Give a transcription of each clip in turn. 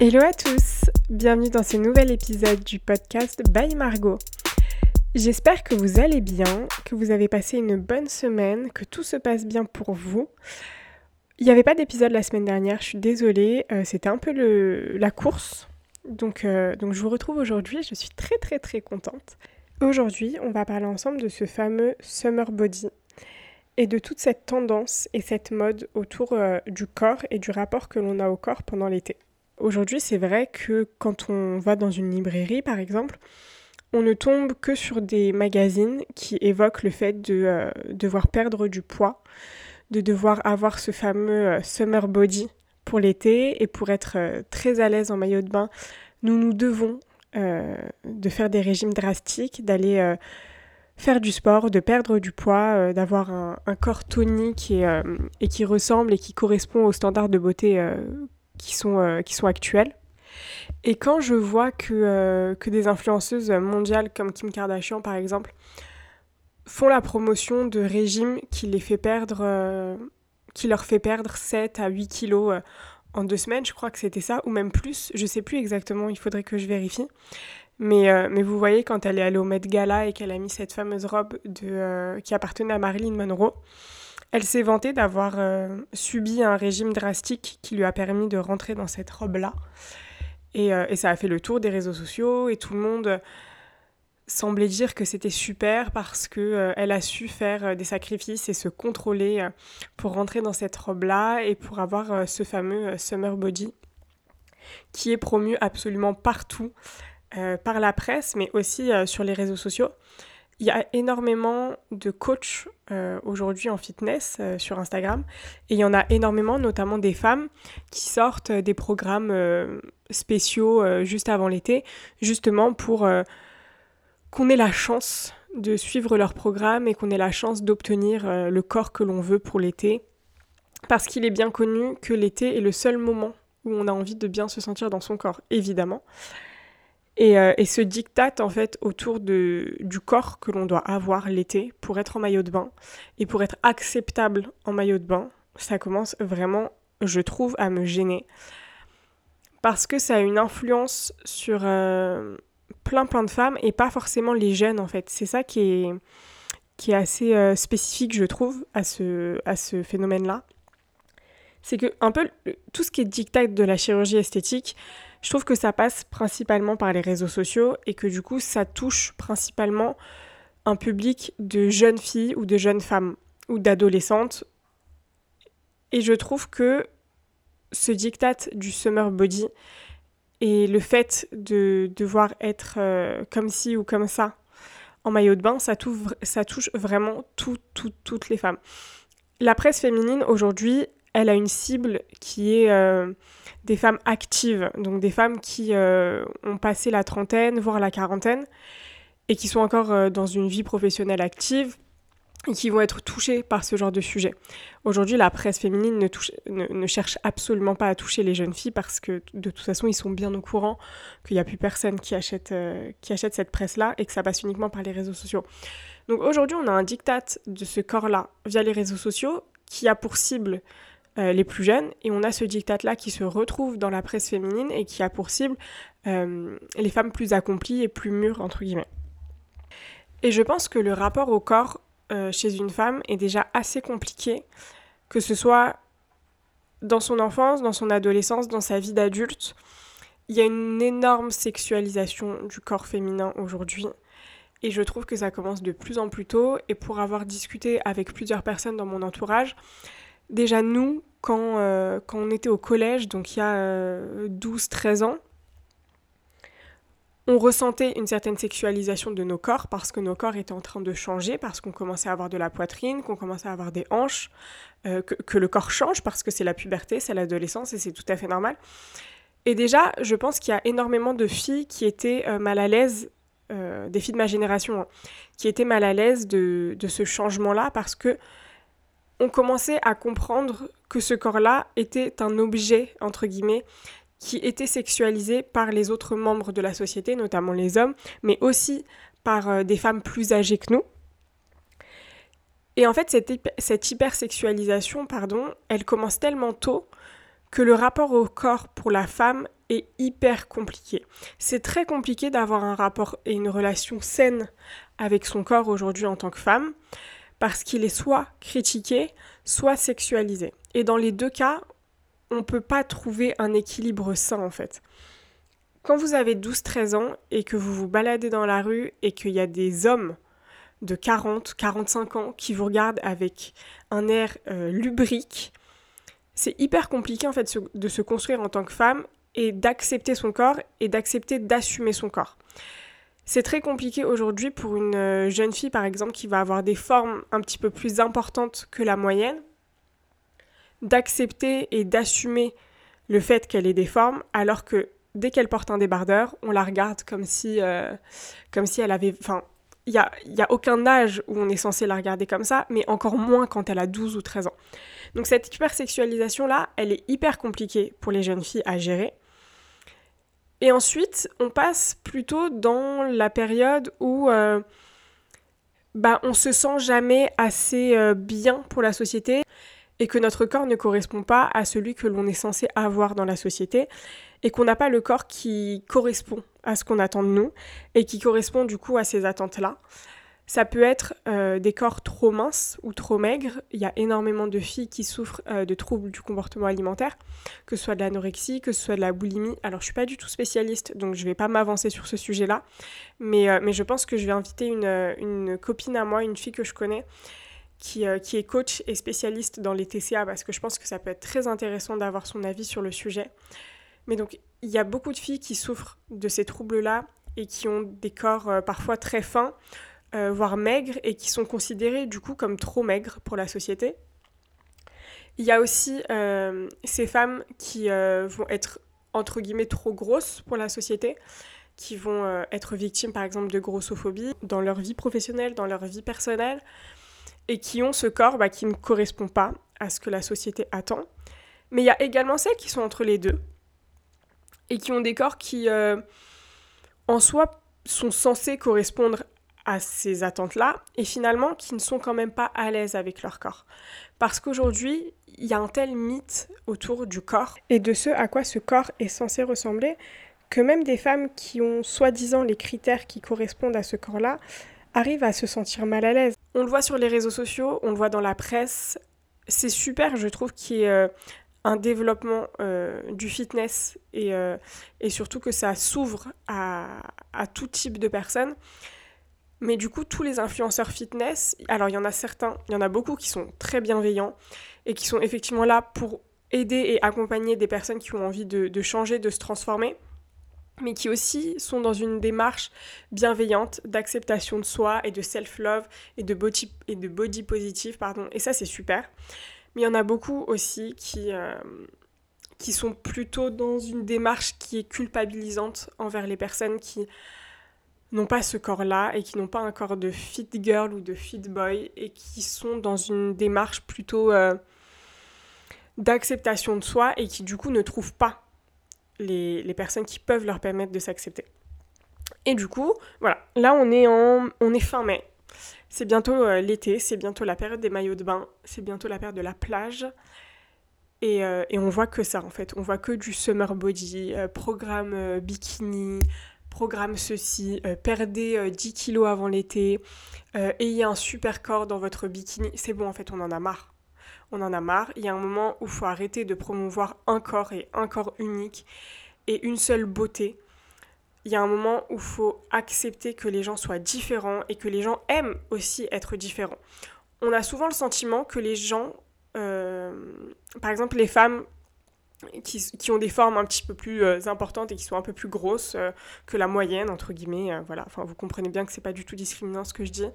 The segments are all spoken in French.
Hello à tous, bienvenue dans ce nouvel épisode du podcast By Margot. J'espère que vous allez bien, que vous avez passé une bonne semaine, que tout se passe bien pour vous. Il n'y avait pas d'épisode la semaine dernière, je suis désolée, euh, c'était un peu la course. Donc, euh, donc je vous retrouve aujourd'hui, je suis très très très contente. Aujourd'hui, on va parler ensemble de ce fameux summer body et de toute cette tendance et cette mode autour euh, du corps et du rapport que l'on a au corps pendant l'été. Aujourd'hui, c'est vrai que quand on va dans une librairie, par exemple, on ne tombe que sur des magazines qui évoquent le fait de euh, devoir perdre du poids, de devoir avoir ce fameux euh, summer body pour l'été et pour être euh, très à l'aise en maillot de bain, nous nous devons de faire des régimes drastiques, d'aller faire du sport, de perdre du poids, d'avoir un, corps tonique et, et, qui ressemble et qui correspond aux standards de beauté qui sont, euh, qui sont actuelles. Et quand je vois que, euh, que des influenceuses mondiales comme Kim Kardashian par exemple font la promotion de régimes qui les fait perdre euh, qui leur fait perdre 7 à 8 kilos en deux semaines, je crois que c'était ça, ou même plus, je sais plus exactement, il faudrait que je vérifie. Mais, mais vous voyez, quand elle est allée au Met Gala et qu'elle a mis cette fameuse robe de, qui appartenait à Marilyn Monroe, elle s'est vantée d'avoir euh, subi un régime drastique qui lui a permis de rentrer dans cette robe-là. Et, euh, ça a fait le tour des réseaux sociaux et tout le monde semblait dire que c'était super parce que euh, elle a su faire des sacrifices et se contrôler pour rentrer dans cette robe-là et pour avoir ce fameux summer body qui est promu absolument partout par la presse mais aussi sur les réseaux sociaux. Il y a énormément de coachs euh, aujourd'hui en fitness euh, sur Instagram et il y en a énormément, notamment des femmes qui sortent des programmes euh, spéciaux juste avant l'été, justement pour qu'on ait la chance de suivre leur programme et qu'on ait la chance d'obtenir le corps que l'on veut pour l'été. Parce qu'il est bien connu que l'été est le seul moment où on a envie de bien se sentir dans son corps, évidemment. Euh, et, dictate en fait autour de, du corps que l'on doit avoir l'été pour être en maillot de bain et pour être acceptable en maillot de bain, ça commence vraiment, je trouve, à me gêner. Parce que ça a une influence sur euh, plein plein de femmes et pas forcément les jeunes en fait. C'est ça qui est, qui est assez euh, spécifique, je trouve, à ce, à ce phénomène-là. C'est que un peu tout ce qui est dictate de la chirurgie esthétique, je trouve que ça passe principalement par les réseaux sociaux et que du coup ça touche principalement un public de jeunes filles ou de jeunes femmes ou d'adolescentes. Et je trouve que ce diktat du summer body et le fait de devoir être euh, comme ci ou comme ça en maillot de bain, ça, ça touche vraiment toutes les femmes. La presse féminine aujourd'hui, elle a une cible qui est euh, des femmes actives, donc des femmes qui euh, ont passé la trentaine, voire la quarantaine, et qui sont encore euh, dans une vie professionnelle active, et qui vont être touchées par ce genre de sujet. Aujourd'hui, la presse féminine ne, cherche absolument pas à toucher les jeunes filles parce que de toute façon, ils sont bien au courant qu'il n'y a plus personne qui qui achète cette presse-là et que ça passe uniquement par les réseaux sociaux. Donc aujourd'hui, on a un diktat de ce corps-là via les réseaux sociaux qui a pour cible euh, les plus jeunes, et on a ce diktat-là qui se retrouve dans la presse féminine et qui a pour cible euh, les femmes plus accomplies et plus mûres, entre guillemets. Et je pense que le rapport au corps euh, chez une femme est déjà assez compliqué, que ce soit dans son enfance, dans son adolescence, dans sa vie d'adulte. Il y a une énorme sexualisation du corps féminin aujourd'hui. Et je trouve que ça commence de plus en plus tôt. Et pour avoir discuté avec plusieurs personnes dans mon entourage, Déjà, nous, quand, euh, quand on était au collège, donc il y a 12-13 euh, ans, on ressentait une certaine sexualisation de nos corps parce que nos corps étaient en train de changer, parce qu'on commençait à avoir de la poitrine, qu'on commençait à avoir des hanches, euh, que, le corps change parce que c'est la puberté, c'est l'adolescence et c'est tout à fait normal. Et déjà, je pense qu'il y a énormément de filles qui étaient mal à l'aise, des filles de ma génération, hein, qui étaient mal à l'aise de, de ce changement-là parce que on commençait à comprendre que ce corps-là était un objet, entre guillemets, qui était sexualisé par les autres membres de la société, notamment les hommes, mais aussi par euh, des femmes plus âgées que nous. Et en fait, cette, cette hypersexualisation, pardon, elle commence tellement tôt que le rapport au corps pour la femme est hyper compliqué. C'est très compliqué d'avoir un rapport et une relation saine avec son corps aujourd'hui en tant que femme, parce qu'il est soit critiqué, soit sexualisé. Et dans les deux cas, on ne peut pas trouver un équilibre sain en fait. Quand vous avez 12-13 ans et que vous vous baladez dans la rue et qu'il y a des hommes de 40, 45 ans qui vous regardent avec un air euh, lubrique, c'est hyper compliqué en fait de se construire en tant que femme et d'accepter son corps et d'accepter d'assumer son corps. C'est très compliqué aujourd'hui pour une euh, jeune fille par exemple qui va avoir des formes un petit peu plus importantes que la moyenne, d'accepter et d'assumer le fait qu'elle ait des formes alors que dès qu'elle porte un débardeur, on la regarde comme si, euh, comme si elle avait... Enfin, il n'y a, y a aucun âge où on est censé la regarder comme ça, mais encore moins quand elle a 12 ou 13 ans. Donc cette hypersexualisation-là, elle est hyper compliquée pour les jeunes filles à gérer. Et ensuite, on passe plutôt dans la période où euh, bah, on se sent jamais assez euh, bien pour la société et que notre corps ne correspond pas à celui que l'on est censé avoir dans la société et qu'on n'a pas le corps qui correspond à ce qu'on attend de nous et qui correspond du coup à ces attentes-là. Ça peut être euh, des corps trop minces ou trop maigres. Il y a énormément de filles qui souffrent euh, de troubles du comportement alimentaire, que ce soit de l'anorexie, que ce soit de la boulimie. Alors je suis pas du tout spécialiste, donc je vais pas m'avancer sur ce sujet-là, mais, euh, mais je pense que je vais inviter une, une, copine à moi, une fille que je connais, qui, qui est coach et spécialiste dans les TCA, parce que je pense que ça peut être très intéressant d'avoir son avis sur le sujet. Mais donc il y a beaucoup de filles qui souffrent de ces troubles-là et qui ont des corps parfois très fins euh, voire maigres, et qui sont considérées du coup comme trop maigres pour la société. Il y a aussi euh, ces femmes qui euh, vont être entre guillemets trop grosses pour la société, qui vont être victimes par exemple de grossophobie dans leur vie professionnelle, dans leur vie personnelle, et qui ont ce corps bah, qui ne correspond pas à ce que la société attend. Mais il y a également celles qui sont entre les deux, et qui ont des corps qui en soi sont censés correspondre à ces attentes-là et finalement qui ne sont quand même pas à l'aise avec leur corps. Parce qu'aujourd'hui, il y a un tel mythe autour du corps et de ce à quoi ce corps est censé ressembler que même des femmes qui ont soi-disant les critères qui correspondent à ce corps-là arrivent à se sentir mal à l'aise. On le voit sur les réseaux sociaux, on le voit dans la presse. C'est super, je trouve, qu'il y ait euh, un développement euh, du fitness et, euh, et, surtout que ça s'ouvre à, à tout type de personnes. Mais du coup, tous les influenceurs fitness, alors il y en a certains, il y en a beaucoup qui sont très bienveillants et qui sont effectivement là pour aider et accompagner des personnes qui ont envie de, changer, de se transformer mais qui aussi sont dans une démarche bienveillante d'acceptation de soi et de self-love et de body, et de body positive, pardon. Et ça, c'est super. Mais il y en a beaucoup aussi qui, euh, qui sont plutôt dans une démarche qui est culpabilisante envers les personnes qui n'ont pas ce corps-là et qui n'ont pas un corps de fit girl ou de fit boy et qui sont dans une démarche plutôt euh, d'acceptation de soi et qui du coup ne trouvent pas les, personnes qui peuvent leur permettre de s'accepter. Et du coup, voilà, là on est, en, on est fin mai. C'est bientôt euh, l'été, c'est bientôt la période des maillots de bain, c'est bientôt la période de la plage. Et, euh, et, on voit que ça en fait, on voit que du summer body, programme bikini, programme ceci, euh, perdez 10 euh, kilos avant l'été, euh, ayez un super corps dans votre bikini. C'est bon, en fait, on en a marre. On en a marre. Il y a un moment où il faut arrêter de promouvoir un corps et un corps unique et une seule beauté. Il y a un moment où il faut accepter que les gens soient différents et que les gens aiment aussi être différents. On a souvent le sentiment que les gens, par exemple les femmes, qui, ont des formes un petit peu plus euh, importantes et qui sont un peu plus grosses euh, que la moyenne, entre guillemets. Euh, voilà, enfin, vous comprenez bien que c'est pas du tout discriminant ce que je dis.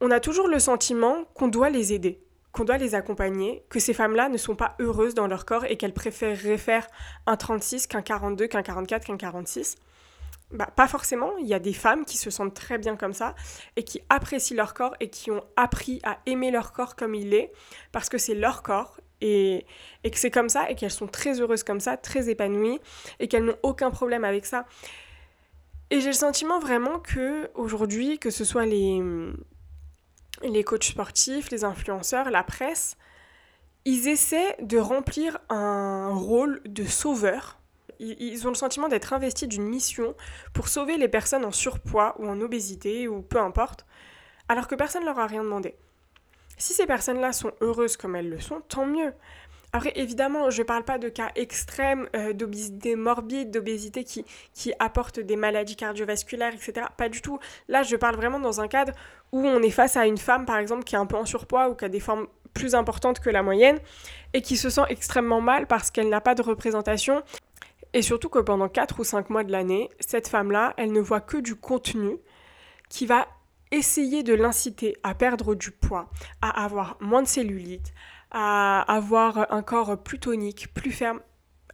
On a toujours le sentiment qu'on doit les aider, qu'on doit les accompagner, que ces femmes-là ne sont pas heureuses dans leur corps et qu'elles préféreraient faire un 36 qu'un 42, qu'un 44, qu'un 46. Bah, pas forcément, il y a des femmes qui se sentent très bien comme ça et qui apprécient leur corps et qui ont appris à aimer leur corps comme il est parce que c'est leur corps et, que c'est comme ça et qu'elles sont très heureuses comme ça, très épanouies et qu'elles n'ont aucun problème avec ça. Et j'ai le sentiment vraiment que aujourd'hui, que ce soit les, les coachs sportifs, les influenceurs, la presse, ils essaient de remplir un rôle de sauveur. Ils ont le sentiment d'être investis d'une mission pour sauver les personnes en surpoids ou en obésité ou peu importe, alors que personne ne leur a rien demandé. Si ces personnes-là sont heureuses comme elles le sont, tant mieux. Après, évidemment, je ne parle pas de cas extrêmes euh, d'obésité morbide, d'obésité qui, qui apporte des maladies cardiovasculaires, etc. Pas du tout. Là, je parle vraiment dans un cadre où on est face à une femme, par exemple, qui est un peu en surpoids ou qui a des formes plus importantes que la moyenne et qui se sent extrêmement mal parce qu'elle n'a pas de représentation. Et surtout que pendant 4 ou 5 mois de l'année, cette femme-là, elle ne voit que du contenu qui va essayer de l'inciter à perdre du poids, à avoir moins de cellulite, à avoir un corps plus tonique, plus ferme,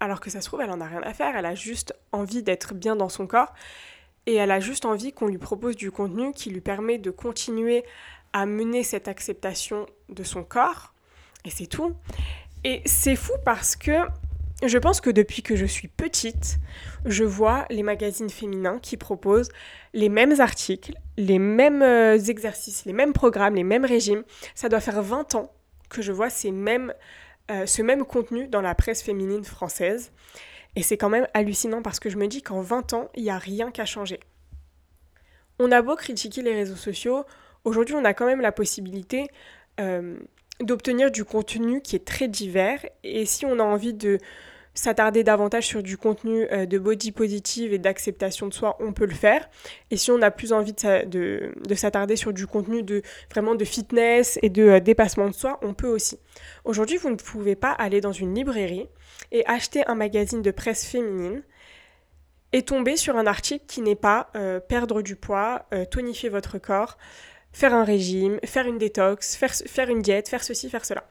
alors que ça se trouve, elle en a rien à faire, elle a juste envie d'être bien dans son corps. Et elle a juste envie qu'on lui propose du contenu qui lui permet de continuer à mener cette acceptation de son corps. Et c'est tout. Et c'est fou parce que je pense que depuis que je suis petite, je vois les magazines féminins qui proposent les mêmes articles, les mêmes euh, exercices, les mêmes programmes, les mêmes régimes. Ça doit faire 20 ans que je vois ces mêmes, euh, ce même contenu dans la presse féminine française. Et c'est quand même hallucinant parce que je me dis qu'en 20 ans, il n'y a rien qu'à changer. On a beau critiquer les réseaux sociaux, aujourd'hui on a quand même la possibilité euh, d'obtenir du contenu qui est très divers. Et si on a envie de s'attarder davantage sur du contenu euh, de body positive et d'acceptation de soi, on peut le faire. Et si on a plus envie de, s'attarder sur du contenu de vraiment de fitness et de euh, dépassement de soi, on peut aussi. Aujourd'hui, vous ne pouvez pas aller dans une librairie et acheter un magazine de presse féminine et tomber sur un article qui n'est pas euh, perdre du poids, tonifier votre corps, faire un régime, faire une détox, faire, faire une diète, faire ceci, faire cela.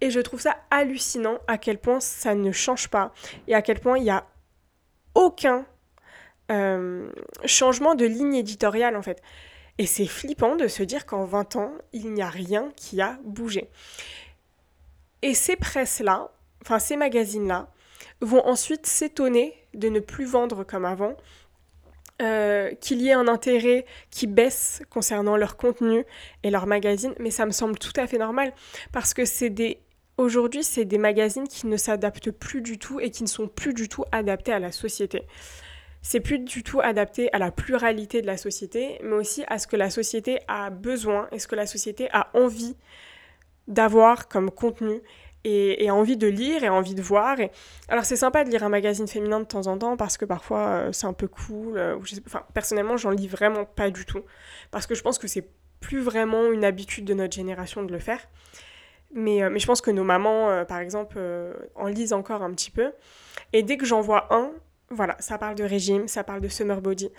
Et je trouve ça hallucinant à quel point ça ne change pas et à quel point il n'y a aucun euh, changement de ligne éditoriale en fait. Et c'est flippant de se dire qu'en 20 ans, il n'y a rien qui a bougé. Et ces presses-là, enfin ces magazines-là, vont ensuite s'étonner de ne plus vendre comme avant, euh, qu'il y ait un intérêt qui baisse concernant leur contenu et leur magazine, mais ça me semble tout à fait normal parce que c'est des Aujourd'hui, c'est des magazines qui ne s'adaptent plus du tout et qui ne sont plus du tout adaptés à la société. C'est plus du tout adapté à la pluralité de la société, mais aussi à ce que la société a besoin et ce que la société a envie d'avoir comme contenu et, envie de lire et envie de voir. Alors c'est sympa de lire un magazine féminin de temps en temps parce que parfois euh, c'est un peu cool. Euh, enfin, personnellement, j'en lis vraiment pas du tout parce que je pense que c'est plus vraiment une habitude de notre génération de le faire. Mais, euh, mais je pense que nos mamans, euh, par exemple, euh, en lisent encore un petit peu. Et dès que j'en vois un, voilà, ça parle de régime, ça parle de summer body.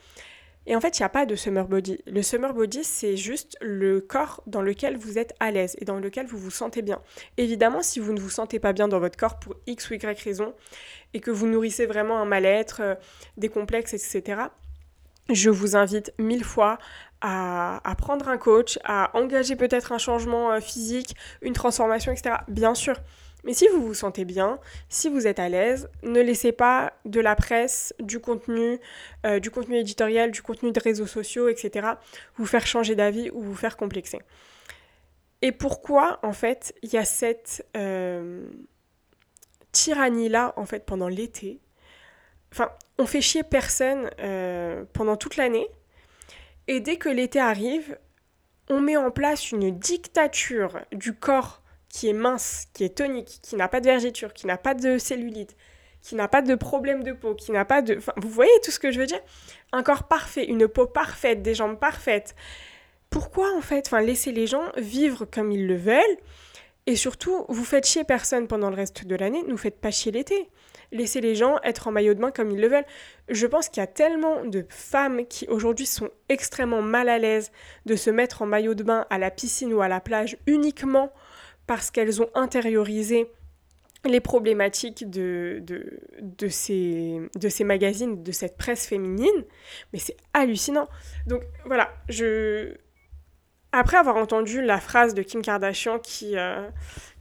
Et en fait, il n'y a pas de summer body. Le summer body, c'est juste le corps dans lequel vous êtes à l'aise et dans lequel vous vous sentez bien. Évidemment, si vous ne vous sentez pas bien dans votre corps pour X ou Y raison, et que vous nourrissez vraiment un mal-être, des complexes, etc., je vous invite mille fois à, prendre un coach, à engager peut-être un changement euh, physique, une transformation, etc. Bien sûr. Mais si vous vous sentez bien, si vous êtes à l'aise, ne laissez pas de la presse, du contenu, euh, du contenu éditorial, du contenu de réseaux sociaux, etc., vous faire changer d'avis ou vous faire complexer. Et pourquoi, en fait, il y a cette euh, tyrannie-là, en fait, pendant l'été Enfin, on fait chier personne pendant toute l'année, et dès que l'été arrive, on met en place une dictature du corps qui est mince, qui est tonique, qui n'a pas de vergeture, qui n'a pas de cellulite, qui n'a pas de problème de peau, qui n'a pas de... Enfin, vous voyez tout ce que je veux dire? Un corps parfait, une peau parfaite, des jambes parfaites. Pourquoi en fait enfin, Laisser les gens vivre comme ils le veulent? Et surtout, vous faites chier personne pendant le reste de l'année, ne vous faites pas chier l'été laisser les gens être en maillot de bain comme ils le veulent. Je pense qu'il y a tellement de femmes qui aujourd'hui sont extrêmement mal à l'aise de se mettre en maillot de bain à la piscine ou à la plage uniquement parce qu'elles ont intériorisé les problématiques de, de, de, ces, de ces magazines, de cette presse féminine, mais c'est hallucinant. Donc voilà, je... Après avoir entendu la phrase de Kim Kardashian qui, euh,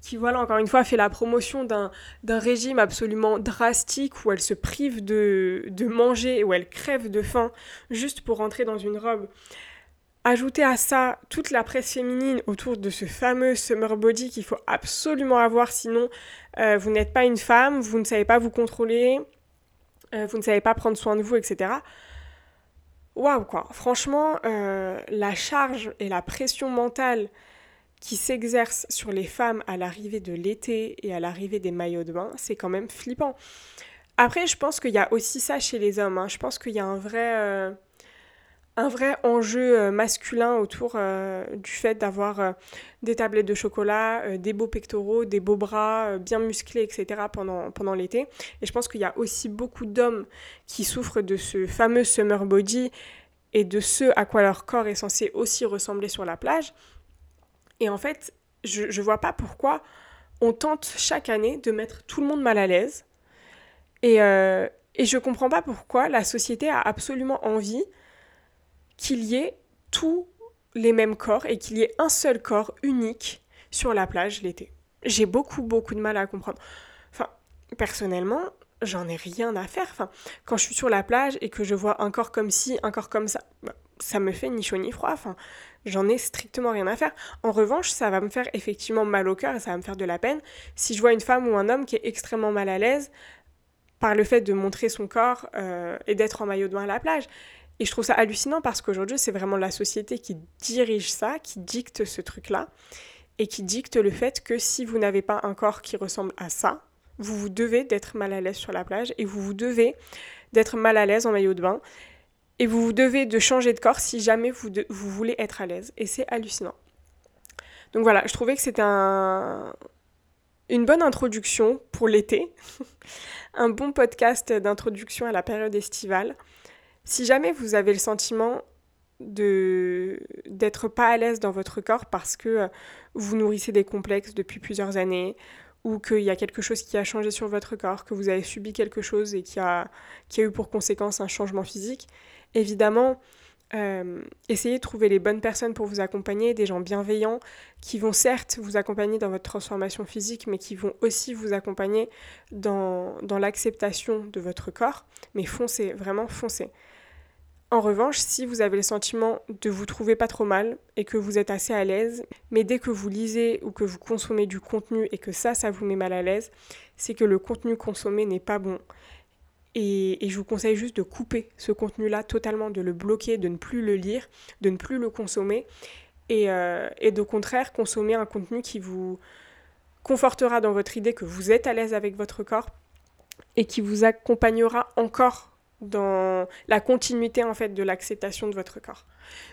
qui, voilà, encore une fois, fait la promotion d'un régime absolument drastique où elle se prive de, de manger, où elle crève de faim juste pour rentrer dans une robe. Ajoutez à ça toute la presse féminine autour de ce fameux summer body qu'il faut absolument avoir, sinon euh, vous n'êtes pas une femme, vous ne savez pas vous contrôler, euh, vous ne savez pas prendre soin de vous, etc. Waouh quoi, franchement, euh, la charge et la pression mentale qui s'exerce sur les femmes à l'arrivée de l'été et à l'arrivée des maillots de bain, c'est quand même flippant. Après, je pense qu'il y a aussi ça chez les hommes. Hein. Je pense qu'il y a un vrai un vrai enjeu euh, masculin autour euh, du fait d'avoir euh, des tablettes de chocolat, des beaux pectoraux, des beaux bras bien musclés, etc. pendant, pendant l'été. Et je pense qu'il y a aussi beaucoup d'hommes qui souffrent de ce fameux summer body et de ce à quoi leur corps est censé aussi ressembler sur la plage. Et en fait, je ne vois pas pourquoi on tente chaque année de mettre tout le monde mal à l'aise. Et, et je comprends pas pourquoi la société a absolument envie qu'il y ait tous les mêmes corps et qu'il y ait un seul corps unique sur la plage l'été. J'ai beaucoup, beaucoup de mal à comprendre. Enfin, personnellement, j'en ai rien à faire. Enfin, quand je suis sur la plage et que je vois un corps comme ci, un corps comme ça, bah, ça me fait ni chaud ni froid. Enfin, j'en ai strictement rien à faire. En revanche, ça va me faire effectivement mal au cœur et ça va me faire de la peine si je vois une femme ou un homme qui est extrêmement mal à l'aise par le fait de montrer son corps euh, et d'être en maillot de bain à la plage. Et je trouve ça hallucinant parce qu'aujourd'hui, c'est vraiment la société qui dirige ça, qui dicte ce truc-là, et qui dicte le fait que si vous n'avez pas un corps qui ressemble à ça, vous vous devez d'être mal à l'aise sur la plage, et vous vous devez d'être mal à l'aise en maillot de bain, et vous vous devez de changer de corps si jamais vous, vous voulez être à l'aise. Et c'est hallucinant. Donc voilà, je trouvais que c'était un... une bonne introduction pour l'été, un bon podcast d'introduction à la période estivale. Si jamais vous avez le sentiment de d'être pas à l'aise dans votre corps parce que euh, vous nourrissez des complexes depuis plusieurs années ou qu'il y a quelque chose qui a changé sur votre corps, que vous avez subi quelque chose et qui a, qui a eu pour conséquence un changement physique, évidemment, euh, essayez de trouver les bonnes personnes pour vous accompagner, des gens bienveillants qui vont certes vous accompagner dans votre transformation physique, mais qui vont aussi vous accompagner dans, dans l'acceptation de votre corps. Mais foncez, vraiment foncez. En revanche, si vous avez le sentiment de vous trouver pas trop mal et que vous êtes assez à l'aise, mais dès que vous lisez ou que vous consommez du contenu et que ça, ça vous met mal à l'aise, c'est que le contenu consommé n'est pas bon. Et, je vous conseille juste de couper ce contenu-là totalement, de le bloquer, de ne plus le lire, de ne plus le consommer, et, euh, et contraire consommer un contenu qui vous confortera dans votre idée que vous êtes à l'aise avec votre corps et qui vous accompagnera encore dans la continuité en fait de l'acceptation de votre corps.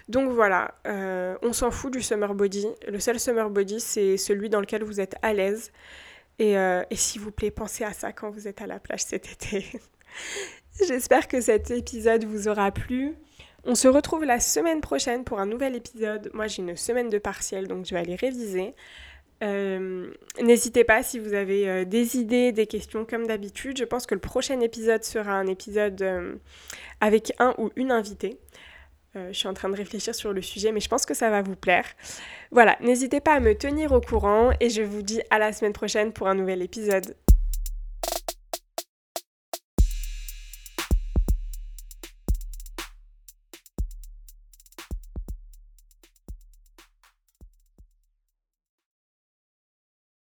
Donc voilà, euh, on s'en fout du summer body. Le seul summer body, c'est celui dans lequel vous êtes à l'aise. Et, euh, et s'il vous plaît, pensez à ça quand vous êtes à la plage cet été. J'espère que cet épisode vous aura plu. On se retrouve la semaine prochaine pour un nouvel épisode. Moi, j'ai une semaine de partiel, donc je vais aller réviser. Euh, n'hésitez pas si vous avez euh, des idées, des questions comme d'habitude. Je pense que le prochain épisode sera un épisode euh, avec un ou une invitée. je suis en train de réfléchir sur le sujet, mais je pense que ça va vous plaire. Voilà, n'hésitez pas à me tenir au courant et je vous dis à la semaine prochaine pour un nouvel épisode.